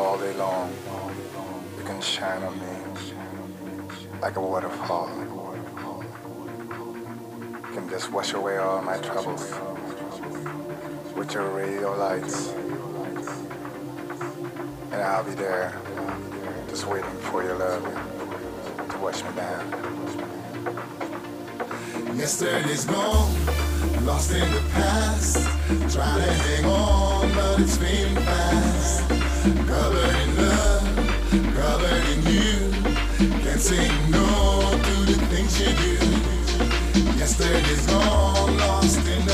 All day long, you can shine on me like a waterfall. You can just wash away all my troubles with your radio lights. And I'll be there, just waiting for your love to wash me down. Yesterday's gone, lost in the past. Try to hang on, but it's been fast. Covered in love, covered in you. Can't say no to the things you do. Lost in